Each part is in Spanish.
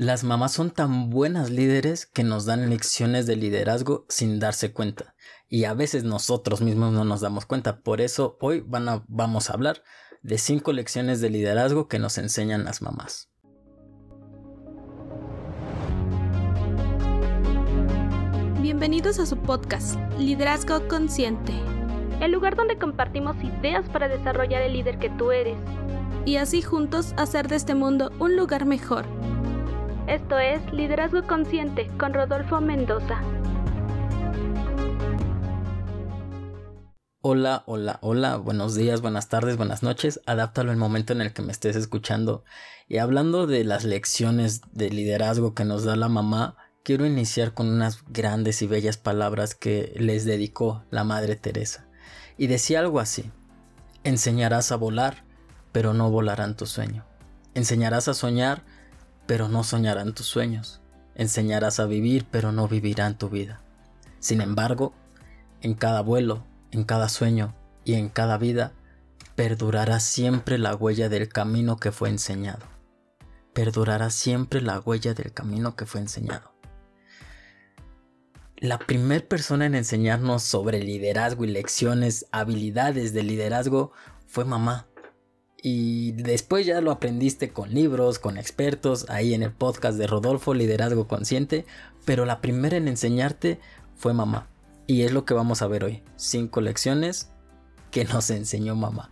Las mamás son tan buenas líderes que nos dan lecciones de liderazgo sin darse cuenta. Y a veces nosotros mismos no nos damos cuenta. Por eso hoy vamos a hablar de cinco lecciones de liderazgo que nos enseñan las mamás. Bienvenidos a su podcast, Liderazgo Consciente. El lugar donde compartimos ideas para desarrollar el líder que tú eres. Y así juntos hacer de este mundo un lugar mejor esto es Liderazgo Consciente con Rodolfo Mendoza. Hola, hola, hola, buenos días, buenas tardes, buenas noches. Adáptalo al momento en el que me estés escuchando. Y hablando de las lecciones de liderazgo que nos da la mamá, quiero iniciar con unas grandes y bellas palabras que les dedicó la Madre Teresa. Y decía algo así, enseñarás a volar, pero no volarán tu sueño. Enseñarás a soñar, pero no soñarán tus sueños. Enseñarás a vivir, pero no vivirán tu vida. Sin embargo, en cada vuelo, en cada sueño y en cada vida, perdurará siempre la huella del camino que fue enseñado. Perdurará siempre la huella del camino que fue enseñado. La primera persona en enseñarnos sobre liderazgo y lecciones, habilidades de liderazgo, fue mamá. Y después ya lo aprendiste con libros, con expertos, ahí en el podcast de Rodolfo Liderazgo Consciente, pero la primera en enseñarte fue mamá. Y es lo que vamos a ver hoy. Cinco lecciones que nos enseñó mamá.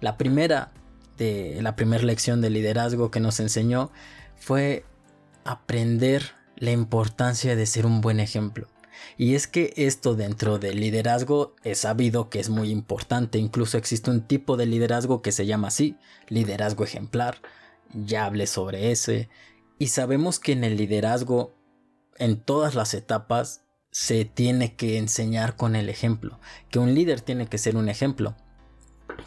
La primera de la primera lección de liderazgo que nos enseñó fue aprender la importancia de ser un buen ejemplo. Y es que esto dentro del liderazgo es sabido que es muy importante, incluso existe un tipo de liderazgo que se llama así, liderazgo ejemplar, ya hablé sobre ese, y sabemos que en el liderazgo, en todas las etapas, se tiene que enseñar con el ejemplo, que un líder tiene que ser un ejemplo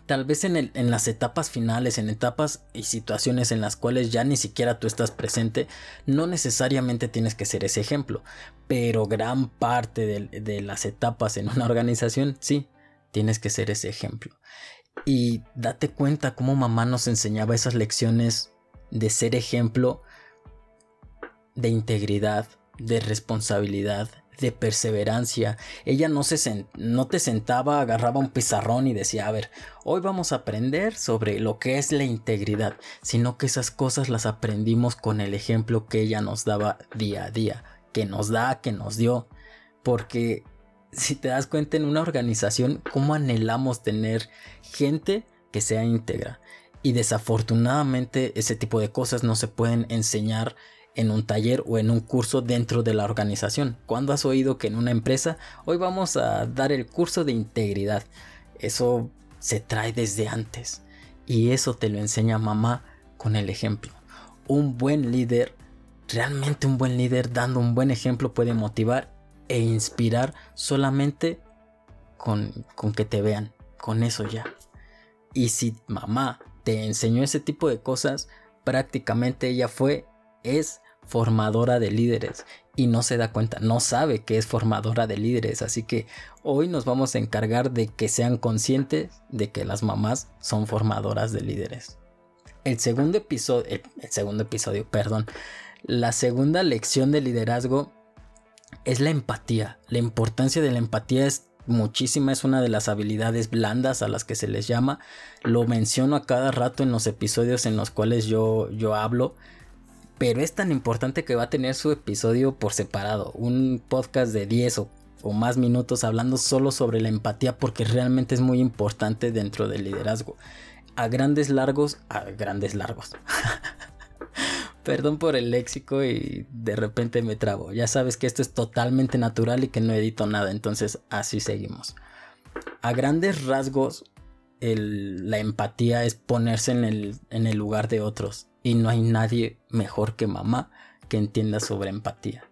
tal vez en, las etapas finales, en etapas y situaciones en las cuales ya ni siquiera tú estás presente, no necesariamente tienes que ser ese ejemplo, pero gran parte de, de las etapas en una organización, sí, tienes que ser ese ejemplo. Y date cuenta cómo mamá nos enseñaba esas lecciones de ser ejemplo de integridad, de responsabilidad, de perseverancia. Ella no, se no te sentaba, agarraba un pizarrón y decía, a ver, hoy vamos a aprender sobre lo que es la integridad, sino que esas cosas las aprendimos con el ejemplo que ella nos daba día a día, que nos da, que nos dio, porque si te das cuenta en una organización, cómo anhelamos tener gente que sea íntegra. Y desafortunadamente ese tipo de cosas no se pueden enseñar en un taller o en un curso dentro de la organización. ¿Cuándo has oído que en una empresa hoy vamos a dar el curso de integridad? Eso se trae desde antes y eso te lo enseña mamá con el ejemplo. Un buen líder, realmente un buen líder dando un buen ejemplo puede motivar e inspirar solamente con, con que te vean, con eso ya. Y si mamá te enseñó ese tipo de cosas, prácticamente ella fue, es formadora de líderes y no se da cuenta, no sabe que es formadora de líderes. Así que hoy nos vamos a encargar de que sean conscientes de que las mamás son formadoras de líderes. El segundo episodio, segundo episodio, perdón, la segunda lección de liderazgo es la empatía. La importancia de la empatía es muchísima, es una de las habilidades blandas a las que se les llama. Lo menciono a cada rato en los episodios en los cuales yo, yo hablo pero es tan importante que va a tener su episodio por separado, un podcast de 10 o, más minutos hablando solo sobre la empatía porque realmente es muy importante dentro del liderazgo. A grandes largos, a grandes largos. Perdón por el léxico y de repente me trabo. Ya sabes que esto es totalmente natural y que no edito nada, entonces así seguimos. A grandes rasgos, la empatía es ponerse en el, en el lugar de otros y no hay nadie mejor que mamá que entienda sobre empatía.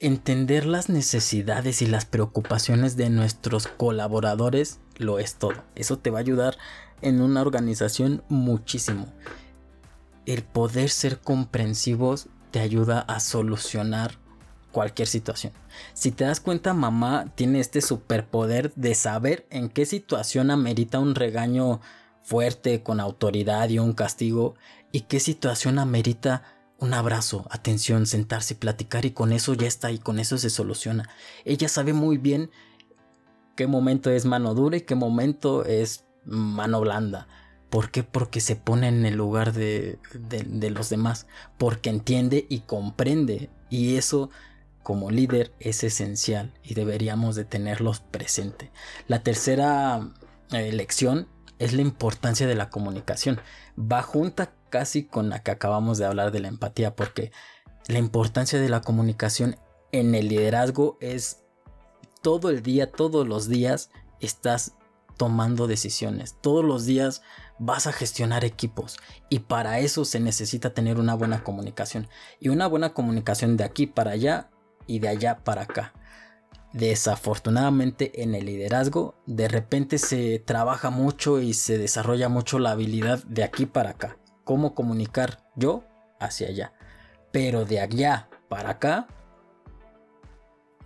Entender las necesidades y las preocupaciones de nuestros colaboradores lo es todo. Eso te va a ayudar en una organización muchísimo. El poder ser comprensivos te ayuda a solucionar cualquier situación. Si te das cuenta, mamá tiene este superpoder de saber en qué situación amerita un regaño fuerte, con autoridad y un castigo, y qué situación amerita un abrazo, atención, sentarse y platicar y con eso ya está y con eso se soluciona. Ella sabe muy bien qué momento es mano dura y qué momento es mano blanda. ¿Por qué? Porque se pone en el lugar de, de, los demás, porque entiende y comprende y eso como líder es esencial y deberíamos de tenerlos presente. La tercera eh, lección es la importancia de la comunicación. Va junta casi con la que acabamos de hablar de la empatía, porque la importancia de la comunicación en el liderazgo es todo el día, todos los días estás tomando decisiones. Todos los días vas a gestionar equipos y para eso se necesita tener una buena comunicación. Y una buena comunicación de aquí para allá y de allá para acá. Desafortunadamente en el liderazgo de repente se trabaja mucho y se desarrolla mucho la habilidad de aquí para acá. Cómo comunicar yo hacia allá. Pero de allá para acá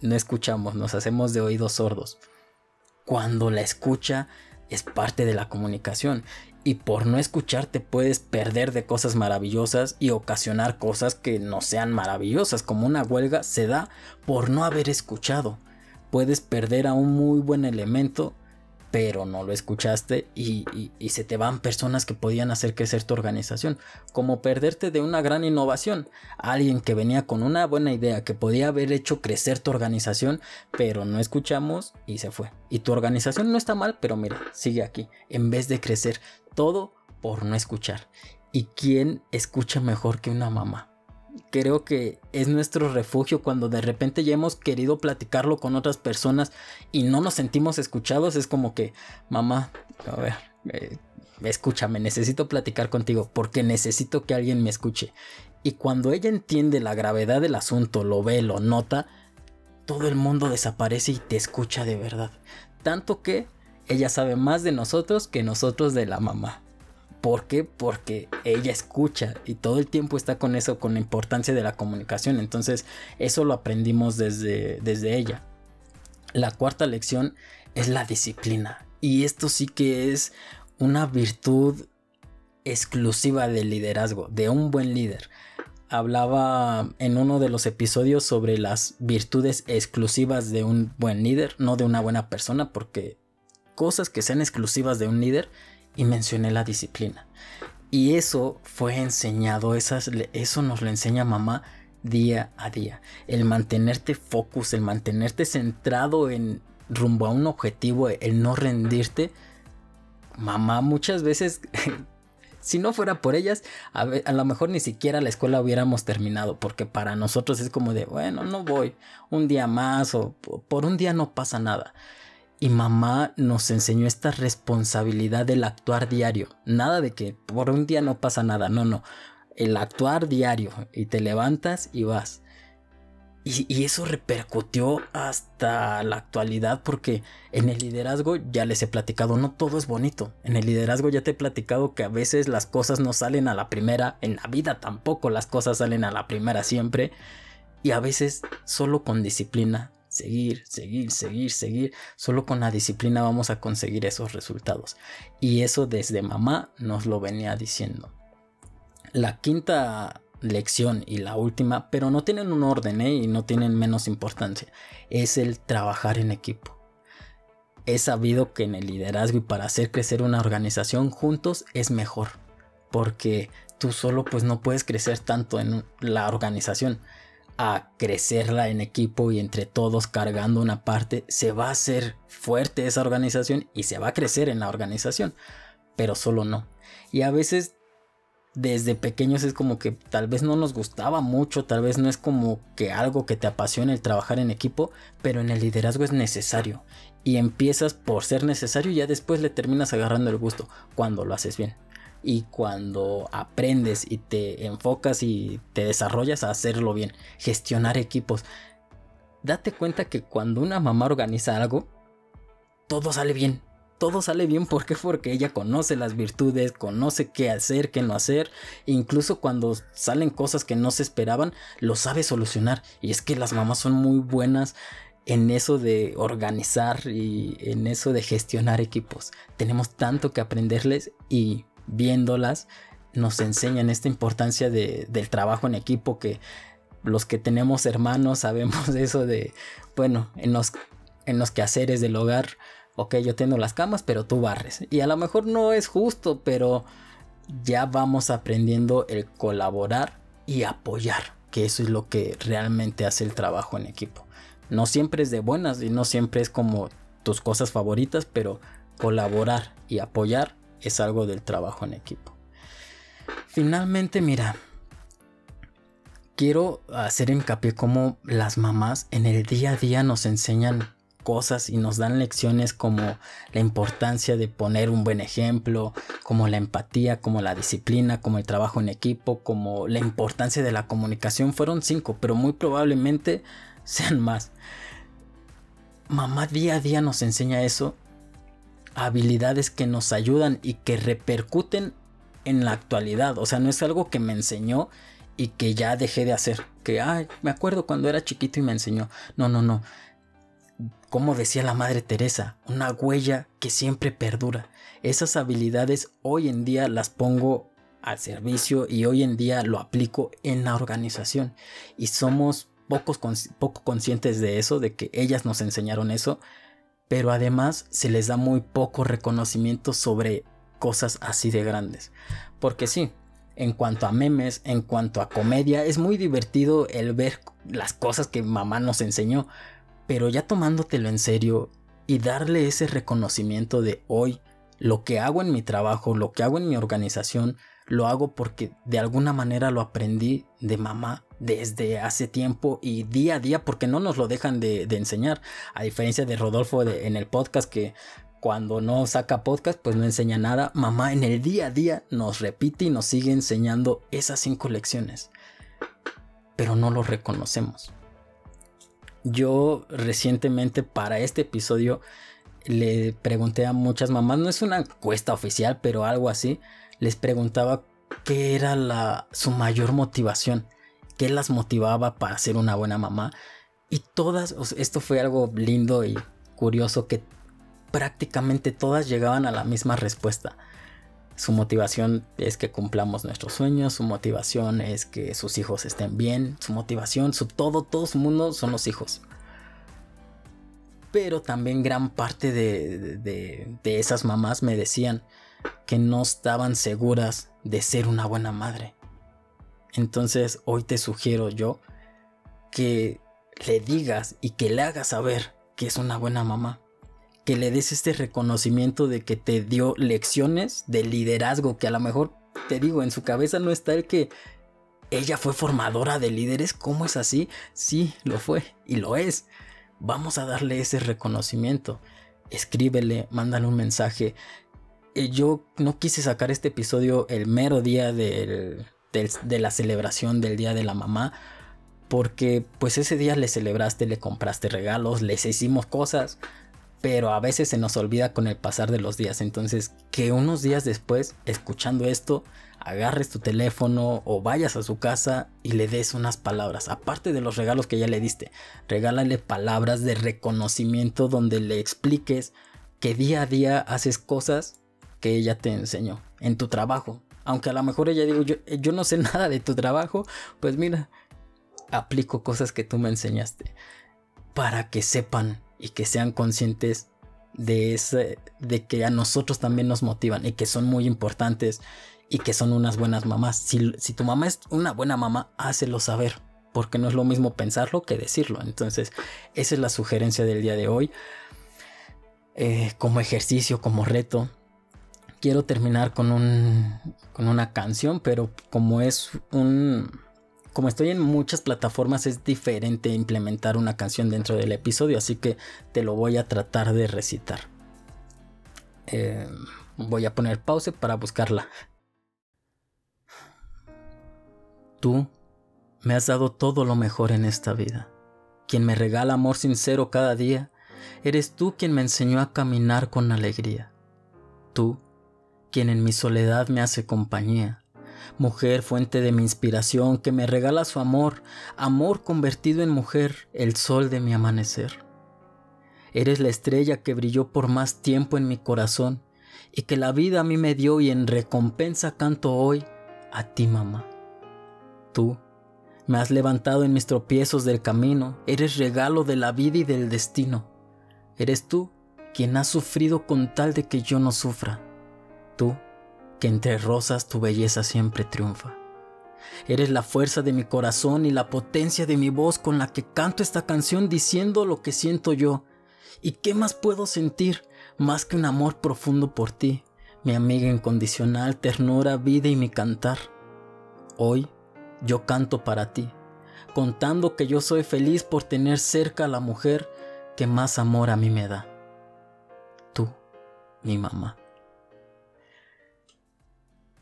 no escuchamos, nos hacemos de oídos sordos. Cuando la escucha es parte de la comunicación y por no escucharte puedes perder de cosas maravillosas y ocasionar cosas que no sean maravillosas, como una huelga se da por no haber escuchado. Puedes perder a un muy buen elemento pero no lo escuchaste y, se te van personas que podían hacer crecer tu organización, como perderte de una gran innovación, alguien que venía con una buena idea que podía haber hecho crecer tu organización, pero no escuchamos y se fue. Y tu organización no está mal, pero mira, sigue aquí, en vez de crecer, todo por no escuchar. ¿Y quién escucha mejor que una mamá? Creo que es nuestro refugio cuando de repente ya hemos querido platicarlo con otras personas y no nos sentimos escuchados. Es como que, mamá, a ver, eh, escúchame, necesito platicar contigo porque necesito que alguien me escuche. Y cuando ella entiende la gravedad del asunto, lo ve, lo nota, todo el mundo desaparece y te escucha de verdad. Tanto que ella sabe más de nosotros que nosotros de la mamá. ¿Por qué? Porque ella escucha y todo el tiempo está con eso, con la importancia de la comunicación. Entonces, eso lo aprendimos desde, desde ella. La cuarta lección es la disciplina. Y esto sí que es una virtud exclusiva del liderazgo, de un buen líder. Hablaba en uno de los episodios sobre las virtudes exclusivas de un buen líder, no de una buena persona, porque cosas que sean exclusivas de un líder y mencioné la disciplina. Y eso fue enseñado, eso nos lo enseña mamá día a día. El mantenerte focus, el mantenerte centrado en rumbo a un objetivo, el no rendirte. Mamá muchas veces, si no fuera por ellas, a, a, lo mejor ni siquiera la escuela hubiéramos terminado, porque para nosotros es como de, bueno, no voy un día más o por un día no pasa nada. Y mamá nos enseñó esta responsabilidad del actuar diario. Nada de que por un día no pasa nada, no, no. El actuar diario y te levantas y vas. Y, eso repercutió hasta la actualidad porque en el liderazgo ya les he platicado, no todo es bonito. En el liderazgo ya te he platicado que a veces las cosas no salen a la primera, en la vida tampoco las cosas salen a la primera siempre. Y a veces solo con disciplina seguir, seguir, seguir, seguir. Solo con la disciplina vamos a conseguir esos resultados. Y eso desde mamá nos lo venía diciendo. La quinta lección y la última, pero no tienen un orden ¿eh? y no tienen menos importancia, es el trabajar en equipo. He sabido que en el liderazgo y para hacer crecer una organización juntos es mejor, porque tú solo pues no puedes crecer tanto en la organización a crecerla en equipo y entre todos cargando una parte, se va a hacer fuerte esa organización y se va a crecer en la organización, pero solo no. Y a veces desde pequeños es como que tal vez no nos gustaba mucho, tal vez no es como que algo que te apasione el trabajar en equipo, pero en el liderazgo es necesario. Y empiezas por ser necesario y ya después le terminas agarrando el gusto cuando lo haces bien y cuando aprendes y te enfocas y te desarrollas a hacerlo bien, gestionar equipos, date cuenta que cuando una mamá organiza algo, todo sale bien. Todo sale bien ¿por porque ella conoce las virtudes, conoce qué hacer, qué no hacer, incluso cuando salen cosas que no se esperaban, lo sabe solucionar. Y es que las mamás son muy buenas en eso de organizar y en eso de gestionar equipos. Tenemos tanto que aprenderles y viéndolas nos enseñan esta importancia del trabajo en equipo que los que tenemos hermanos sabemos eso de, bueno, en los, en los quehaceres del hogar, ok, yo tengo las camas, pero tú barres. Y a lo mejor no es justo, pero ya vamos aprendiendo el colaborar y apoyar, que eso es lo que realmente hace el trabajo en equipo. No siempre es de buenas y no siempre es como tus cosas favoritas, pero colaborar y apoyar es algo del trabajo en equipo. Finalmente, mira, quiero hacer hincapié como las mamás en el día a día nos enseñan cosas y nos dan lecciones como la importancia de poner un buen ejemplo, como la empatía, como la disciplina, como el trabajo en equipo, como la importancia de la comunicación. Fueron cinco, pero muy probablemente sean más. Mamá día a día nos enseña eso, habilidades que nos ayudan y que repercuten en la actualidad. O sea, no es algo que me enseñó y que ya dejé de hacer. Que, ay, me acuerdo cuando era chiquito y me enseñó. No, no, no. Como decía la Madre Teresa, una huella que siempre perdura. Esas habilidades hoy en día las pongo al servicio y hoy en día lo aplico en la organización. Y somos pocos, poco conscientes de eso, de que ellas nos enseñaron eso, pero además se les da muy poco reconocimiento sobre cosas así de grandes. Porque sí, en cuanto a memes, en cuanto a comedia, es muy divertido el ver las cosas que mamá nos enseñó, pero ya tomándotelo en serio y darle ese reconocimiento de hoy, lo que hago en mi trabajo, lo que hago en mi organización, lo hago porque de alguna manera lo aprendí de mamá desde hace tiempo y día a día porque no nos lo dejan de, enseñar. A diferencia de Rodolfo en el podcast que cuando no saca podcast, pues no enseña nada. Mamá en el día a día nos repite y nos sigue enseñando esas cinco lecciones. Pero no lo reconocemos. Yo recientemente para este episodio le pregunté a muchas mamás, no es una encuesta oficial, pero algo así, les preguntaba qué era la, su mayor motivación, qué las motivaba para ser una buena mamá. Y todas, esto fue algo lindo y curioso que prácticamente todas llegaban a la misma respuesta. Su motivación es que cumplamos nuestros sueños, su motivación es que sus hijos estén bien, su motivación, su todo, todo su mundo son los hijos. Pero también gran parte de, de esas mamás me decían que no estaban seguras de ser una buena madre. Entonces hoy te sugiero yo que le digas y que le hagas saber que es una buena mamá que le des este reconocimiento de que te dio lecciones de liderazgo, que a lo mejor te digo, en su cabeza no está el que ella fue formadora de líderes, ¿cómo es así? Sí, lo fue y lo es. Vamos a darle ese reconocimiento. Escríbele, mándale un mensaje. Eh, yo no quise sacar este episodio el mero día de la celebración del Día de la Mamá, porque pues ese día le celebraste, le compraste regalos, les hicimos cosas, pero a veces se nos olvida con el pasar de los días. Entonces, que unos días después, escuchando esto, agarres tu teléfono o vayas a su casa y le des unas palabras. Aparte de los regalos que ya le diste, regálale palabras de reconocimiento donde le expliques que día a día haces cosas que ella te enseñó en tu trabajo. Aunque a lo mejor ella digo, yo, yo no sé nada de tu trabajo, pues mira, aplico cosas que tú me enseñaste para que sepan y que sean conscientes de, ese, de que a nosotros también nos motivan y que son muy importantes y que son unas buenas mamás. Si, tu mamá es una buena mamá, hácelo saber, porque no es lo mismo pensarlo que decirlo. Entonces, esa es la sugerencia del día de hoy. Eh, como ejercicio, como reto. Quiero terminar con, un, con una canción, pero como es un, como estoy en muchas plataformas es diferente implementar una canción dentro del episodio, así que te lo voy a tratar de recitar. Eh, voy a poner pause para buscarla. Tú me has dado todo lo mejor en esta vida. Quien me regala amor sincero cada día, eres tú quien me enseñó a caminar con alegría. Tú, quien en mi soledad me hace compañía mujer fuente de mi inspiración, que me regala su amor, amor convertido en mujer, el sol de mi amanecer. Eres la estrella que brilló por más tiempo en mi corazón y que la vida a mí me dio y en recompensa canto hoy a ti mamá. Tú me has levantado en mis tropiezos del camino, eres regalo de la vida y del destino. Eres tú quien has sufrido con tal de que yo no sufra. Tú, que entre rosas tu belleza siempre triunfa. Eres la fuerza de mi corazón y la potencia de mi voz con la que canto esta canción diciendo lo que siento yo. ¿Y qué más puedo sentir más que un amor profundo por ti, mi amiga incondicional, ternura, vida y mi cantar? Hoy yo canto para ti, contando que yo soy feliz por tener cerca a la mujer que más amor a mí me da. Tú, mi mamá.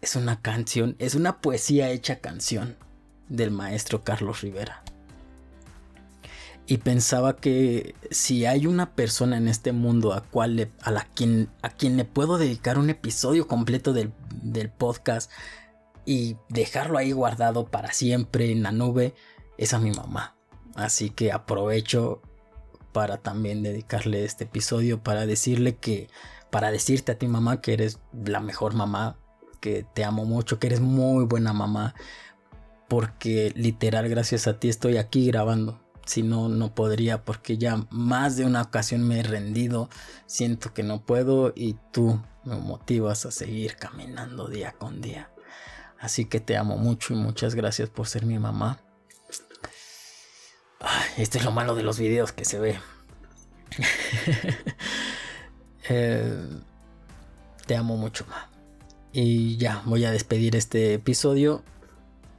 Es una canción, es una poesía hecha canción del maestro Carlos Rivera. Y pensaba que si hay una persona en este mundo a, cual a, la quien, a quien le puedo dedicar un episodio completo del, del podcast y dejarlo ahí guardado para siempre en la nube, es a mi mamá. Así que aprovecho para también dedicarle este episodio para decirle que, para decirte a ti mamá que eres la mejor mamá que te amo mucho, que eres muy buena mamá, porque literal gracias a ti estoy aquí grabando. Si no, no podría, porque ya más de una ocasión me he rendido, siento que no puedo y tú me motivas a seguir caminando día con día. Así que te amo mucho y muchas gracias por ser mi mamá. este es lo malo de los videos que se ve. Eh, te amo mucho, mamá. Y ya, voy a despedir este episodio.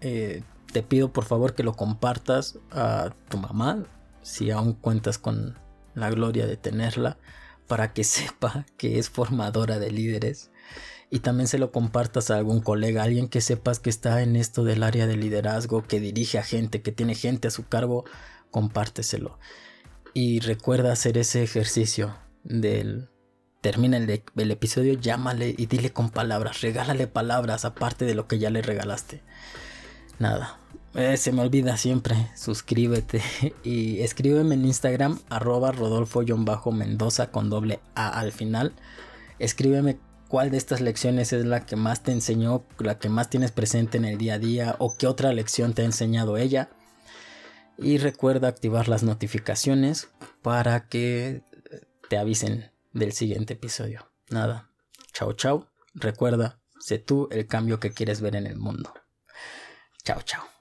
Eh, te pido por favor que lo compartas a tu mamá, si aún cuentas con la gloria de tenerla, para que sepa que es formadora de líderes. Y también se lo compartas a algún colega, alguien que sepas que está en esto del área de liderazgo, que dirige a gente, que tiene gente a su cargo, compárteselo. Y recuerda hacer ese ejercicio del termina el, episodio, llámale y dile con palabras, regálale palabras aparte de lo que ya le regalaste. Nada, eh, se me olvida siempre, suscríbete y escríbeme en Instagram arroba rodolfo-mendoza con doble A al final. Escríbeme cuál de estas lecciones es la que más te enseñó, la que más tienes presente en el día a día o qué otra lección te ha enseñado ella. Y recuerda activar las notificaciones para que te avisen del siguiente episodio. Nada, chao chao. Recuerda, sé tú el cambio que quieres ver en el mundo. Chao chao.